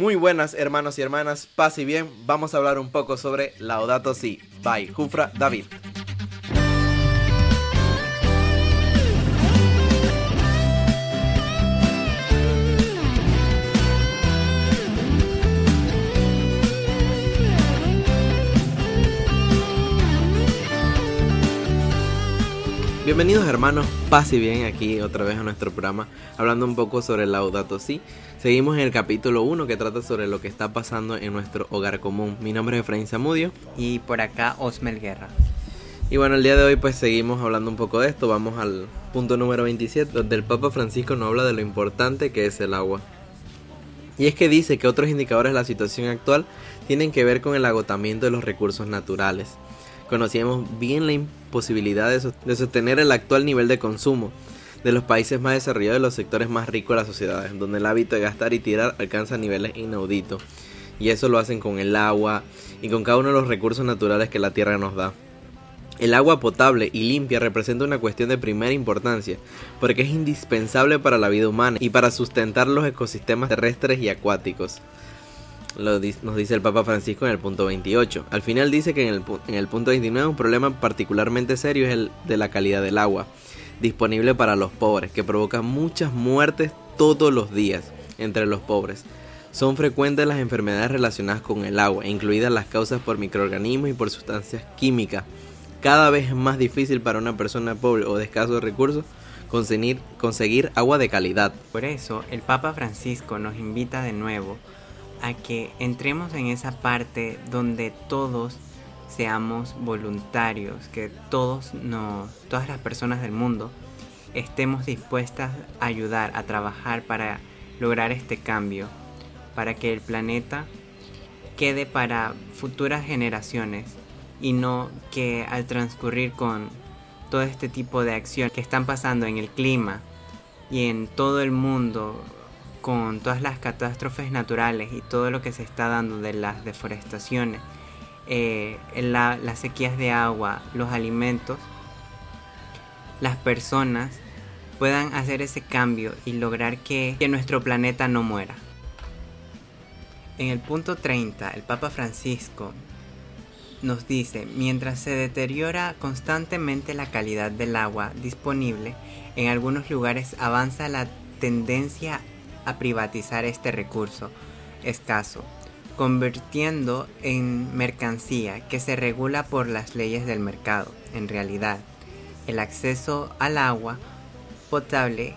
Muy buenas hermanos y hermanas, paz y bien, vamos a hablar un poco sobre Laudato Si, by Jufra David. Bienvenidos hermanos, paz y bien aquí otra vez a nuestro programa hablando un poco sobre el Laudato Si. Seguimos en el capítulo 1 que trata sobre lo que está pasando en nuestro hogar común. Mi nombre es Efraín Zamudio. Y por acá Osmel Guerra. Y bueno, el día de hoy pues seguimos hablando un poco de esto. Vamos al punto número 27 donde el Papa Francisco nos habla de lo importante que es el agua. Y es que dice que otros indicadores de la situación actual tienen que ver con el agotamiento de los recursos naturales conocíamos bien la imposibilidad de, sostener el actual nivel de consumo de los países más desarrollados y los sectores más ricos de las sociedades, donde el hábito de gastar y tirar alcanza niveles inauditos. Y eso lo hacen con el agua y con cada uno de los recursos naturales que la tierra nos da. El agua potable y limpia representa una cuestión de primera importancia, porque es indispensable para la vida humana y para sustentar los ecosistemas terrestres y acuáticos nos dice el Papa Francisco en el punto 28. Al final dice que en el, en el punto 29 un problema particularmente serio es el de la calidad del agua disponible para los pobres, que provoca muchas muertes todos los días entre los pobres. Son frecuentes las enfermedades relacionadas con el agua, incluidas las causas por microorganismos y por sustancias químicas. Cada vez es más difícil para una persona pobre o de escasos recursos conseguir, conseguir agua de calidad. Por eso, el Papa Francisco nos invita de nuevo a que entremos en esa parte donde todos seamos voluntarios, que todos nos, todas las personas del mundo estemos dispuestas a ayudar, a trabajar para lograr este cambio, para que el planeta quede para futuras generaciones y no que al transcurrir con todo este tipo de acciones que están pasando en el clima y en todo el mundo con todas las catástrofes naturales y todo lo que se está dando de las deforestaciones, eh, las sequías de agua, los alimentos, las personas puedan hacer ese cambio y lograr que, que nuestro planeta no muera. En el punto 30, el Papa Francisco nos dice, mientras se deteriora constantemente la calidad del agua disponible, en algunos lugares avanza la tendencia privatizar este recurso escaso, convirtiendo en mercancía que se regula por las leyes del mercado. En realidad, el acceso al agua potable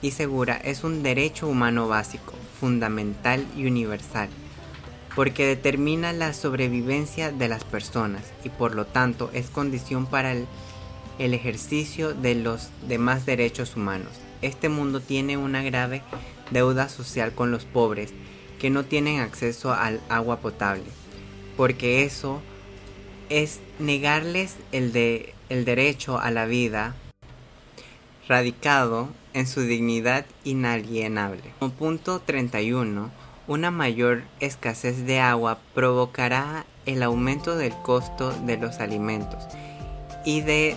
y segura es un derecho humano básico, fundamental y universal, porque determina la sobrevivencia de las personas y por lo tanto es condición para el ejercicio de los demás derechos humanos. Este mundo tiene una grave deuda social con los pobres que no tienen acceso al agua potable, porque eso es negarles el, de, el derecho a la vida radicado en su dignidad inalienable. Como punto 31, una mayor escasez de agua provocará el aumento del costo de los alimentos y de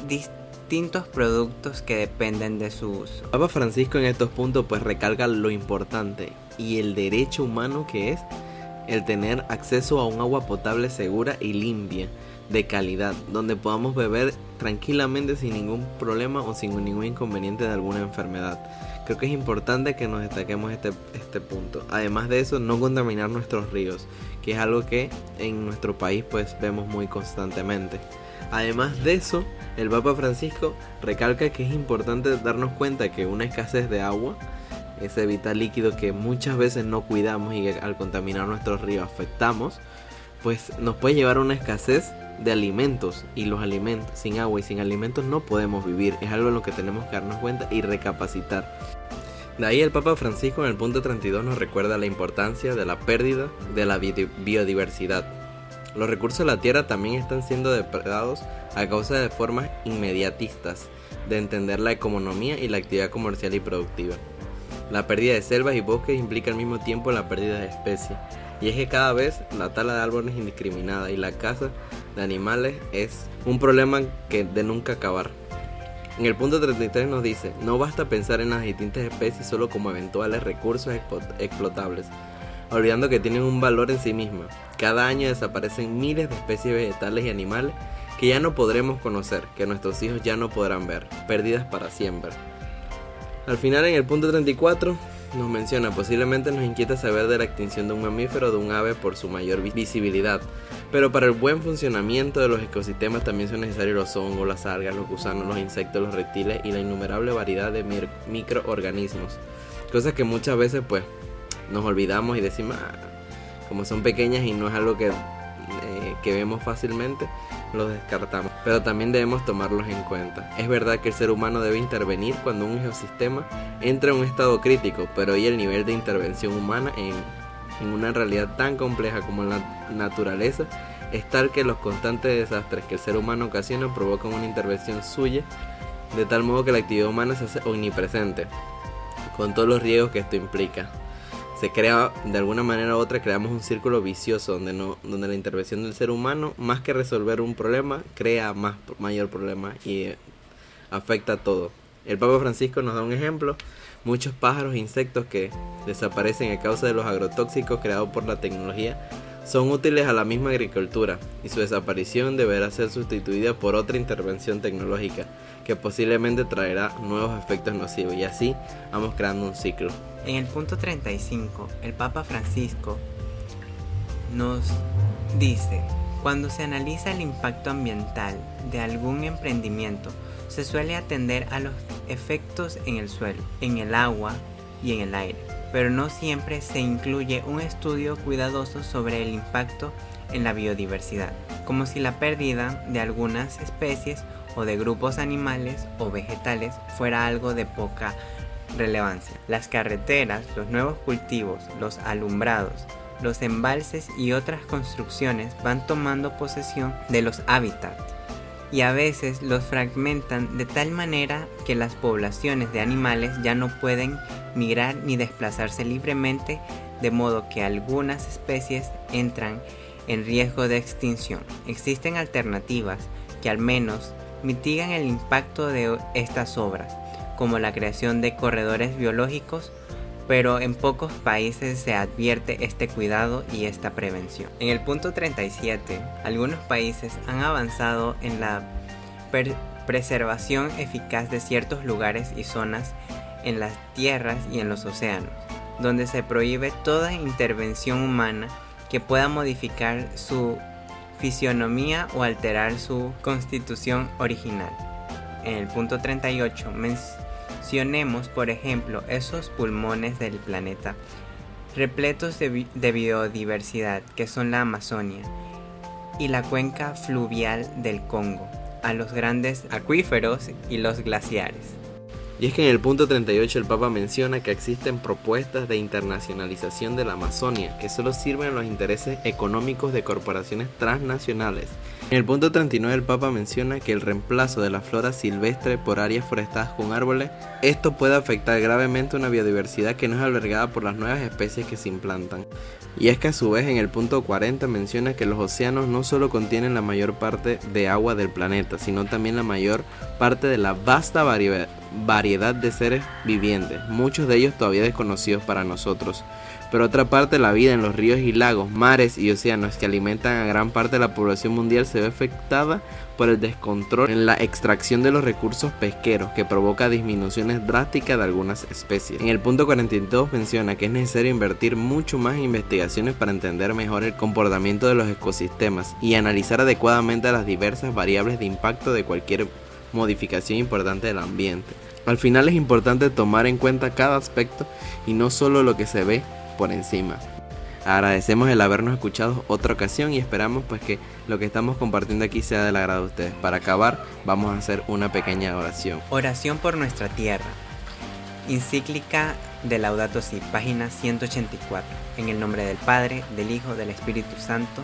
distintos productos que dependen de su uso. Papa Francisco en estos puntos pues recalca lo importante y el derecho humano que es el tener acceso a un agua potable segura y limpia, de calidad, donde podamos beber tranquilamente sin ningún problema o sin ningún inconveniente de alguna enfermedad. Creo que es importante que nos destaquemos este, este punto. Además de eso, no contaminar nuestros ríos, que es algo que en nuestro país pues vemos muy constantemente. Además de eso, el Papa Francisco recalca que es importante darnos cuenta que una escasez de agua, ese vital líquido que muchas veces no cuidamos y que al contaminar nuestros ríos afectamos, pues nos puede llevar a una escasez de alimentos y los alimentos sin agua y sin alimentos no podemos vivir. Es algo en lo que tenemos que darnos cuenta y recapacitar. De ahí el Papa Francisco en el punto 32 nos recuerda la importancia de la pérdida de la biodiversidad los recursos de la tierra también están siendo depredados a causa de formas inmediatistas de entender la economía y la actividad comercial y productiva. La pérdida de selvas y bosques implica al mismo tiempo la pérdida de especies, y es que cada vez la tala de árboles es indiscriminada y la caza de animales es un problema que de nunca acabar. En el punto 33 nos dice, no basta pensar en las distintas especies solo como eventuales recursos explotables, olvidando que tienen un valor en sí misma. Cada año desaparecen miles de especies vegetales y animales que ya no podremos conocer, que nuestros hijos ya no podrán ver, perdidas para siempre. Al final, en el punto 34, nos menciona, posiblemente nos inquieta saber de la extinción de un mamífero o de un ave por su mayor visibilidad, pero para el buen funcionamiento de los ecosistemas también son necesarios los hongos, las algas, los gusanos, los insectos, los reptiles y la innumerable variedad de microorganismos. Cosas que muchas veces pues nos olvidamos y decimos, ah, como son pequeñas y no es algo que, eh, que vemos fácilmente, los descartamos, pero también debemos tomarlos en cuenta. Es verdad que el ser humano debe intervenir cuando un ecosistema entra en un estado crítico, pero hoy el nivel de intervención humana en, en una realidad tan compleja como la naturaleza es tal que los constantes desastres que el ser humano ocasiona provocan una intervención suya, de tal modo que la actividad humana se hace omnipresente, con todos los riesgos que esto implica se crea de alguna manera u otra creamos un círculo vicioso donde no donde la intervención del ser humano más que resolver un problema crea más mayor problema y eh, afecta a todo. El Papa Francisco nos da un ejemplo. Muchos pájaros e insectos que desaparecen a causa de los agrotóxicos creados por la tecnología son útiles a la misma agricultura y su desaparición deberá ser sustituida por otra intervención tecnológica que posiblemente traerá nuevos efectos nocivos y así vamos creando un ciclo. En el punto 35, el Papa Francisco nos dice, cuando se analiza el impacto ambiental de algún emprendimiento, se suele atender a los efectos en el suelo, en el agua y en el aire, pero no siempre se incluye un estudio cuidadoso sobre el impacto en la biodiversidad, como si la pérdida de algunas especies o de grupos animales o vegetales fuera algo de poca relevancia. Las carreteras, los nuevos cultivos, los alumbrados, los embalses y otras construcciones van tomando posesión de los hábitats y a veces los fragmentan de tal manera que las poblaciones de animales ya no pueden migrar ni desplazarse libremente, de modo que algunas especies entran en riesgo de extinción. Existen alternativas que al menos mitigan el impacto de estas obras, como la creación de corredores biológicos, pero en pocos países se advierte este cuidado y esta prevención. En el punto 37, algunos países han avanzado en la preservación eficaz de ciertos lugares y zonas en las tierras y en los océanos, donde se prohíbe toda intervención humana que pueda modificar su fisionomía o alterar su constitución original. En el punto 38 mencionemos, por ejemplo, esos pulmones del planeta repletos de, de biodiversidad que son la Amazonia y la cuenca fluvial del Congo, a los grandes acuíferos y los glaciares. Y es que en el punto 38 el Papa menciona que existen propuestas de internacionalización de la Amazonia que solo sirven a los intereses económicos de corporaciones transnacionales. En el punto 39 el Papa menciona que el reemplazo de la flora silvestre por áreas forestadas con árboles, esto puede afectar gravemente una biodiversidad que no es albergada por las nuevas especies que se implantan. Y es que a su vez en el punto 40 menciona que los océanos no solo contienen la mayor parte de agua del planeta, sino también la mayor parte de la vasta variedad variedad de seres vivientes, muchos de ellos todavía desconocidos para nosotros. Pero otra parte, la vida en los ríos y lagos, mares y océanos que alimentan a gran parte de la población mundial se ve afectada por el descontrol en la extracción de los recursos pesqueros que provoca disminuciones drásticas de algunas especies. En el punto 42 menciona que es necesario invertir mucho más en investigaciones para entender mejor el comportamiento de los ecosistemas y analizar adecuadamente las diversas variables de impacto de cualquier modificación importante del ambiente. Al final es importante tomar en cuenta cada aspecto y no solo lo que se ve por encima. Agradecemos el habernos escuchado otra ocasión y esperamos pues que lo que estamos compartiendo aquí sea del agrado de ustedes. Para acabar vamos a hacer una pequeña oración. Oración por nuestra tierra. Encíclica de Laudato Si, página 184. En el nombre del Padre, del Hijo, del Espíritu Santo.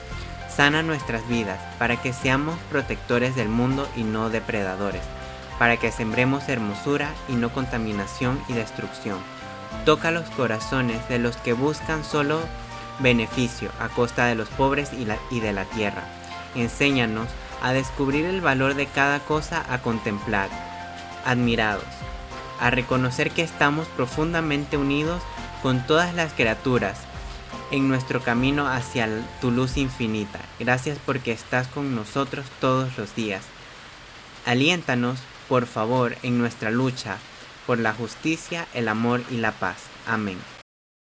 Sana nuestras vidas, para que seamos protectores del mundo y no depredadores, para que sembremos hermosura y no contaminación y destrucción. Toca los corazones de los que buscan solo beneficio a costa de los pobres y, y de la tierra. Enséñanos a descubrir el valor de cada cosa a contemplar, admirados, a reconocer que estamos profundamente unidos con todas las criaturas en nuestro camino hacia tu luz infinita. Gracias porque estás con nosotros todos los días. Aliéntanos, por favor, en nuestra lucha por la justicia, el amor y la paz. Amén.